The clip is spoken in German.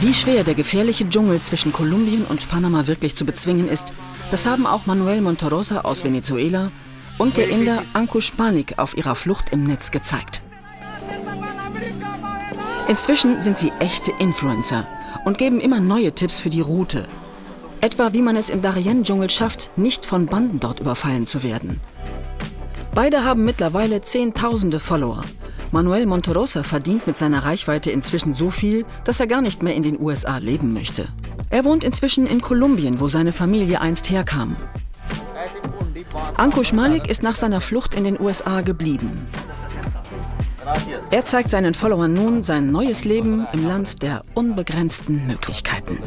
Wie schwer der gefährliche Dschungel zwischen Kolumbien und Panama wirklich zu bezwingen ist, das haben auch Manuel Montorosa aus Venezuela und der Inder Ankush Panik auf ihrer Flucht im Netz gezeigt. Inzwischen sind sie echte Influencer und geben immer neue Tipps für die Route. Etwa wie man es im Darien-Dschungel schafft, nicht von Banden dort überfallen zu werden. Beide haben mittlerweile Zehntausende Follower. Manuel Montorosa verdient mit seiner Reichweite inzwischen so viel, dass er gar nicht mehr in den USA leben möchte. Er wohnt inzwischen in Kolumbien, wo seine Familie einst herkam. Ankush Malik ist nach seiner Flucht in den USA geblieben. Er zeigt seinen Followern nun sein neues Leben im Land der unbegrenzten Möglichkeiten.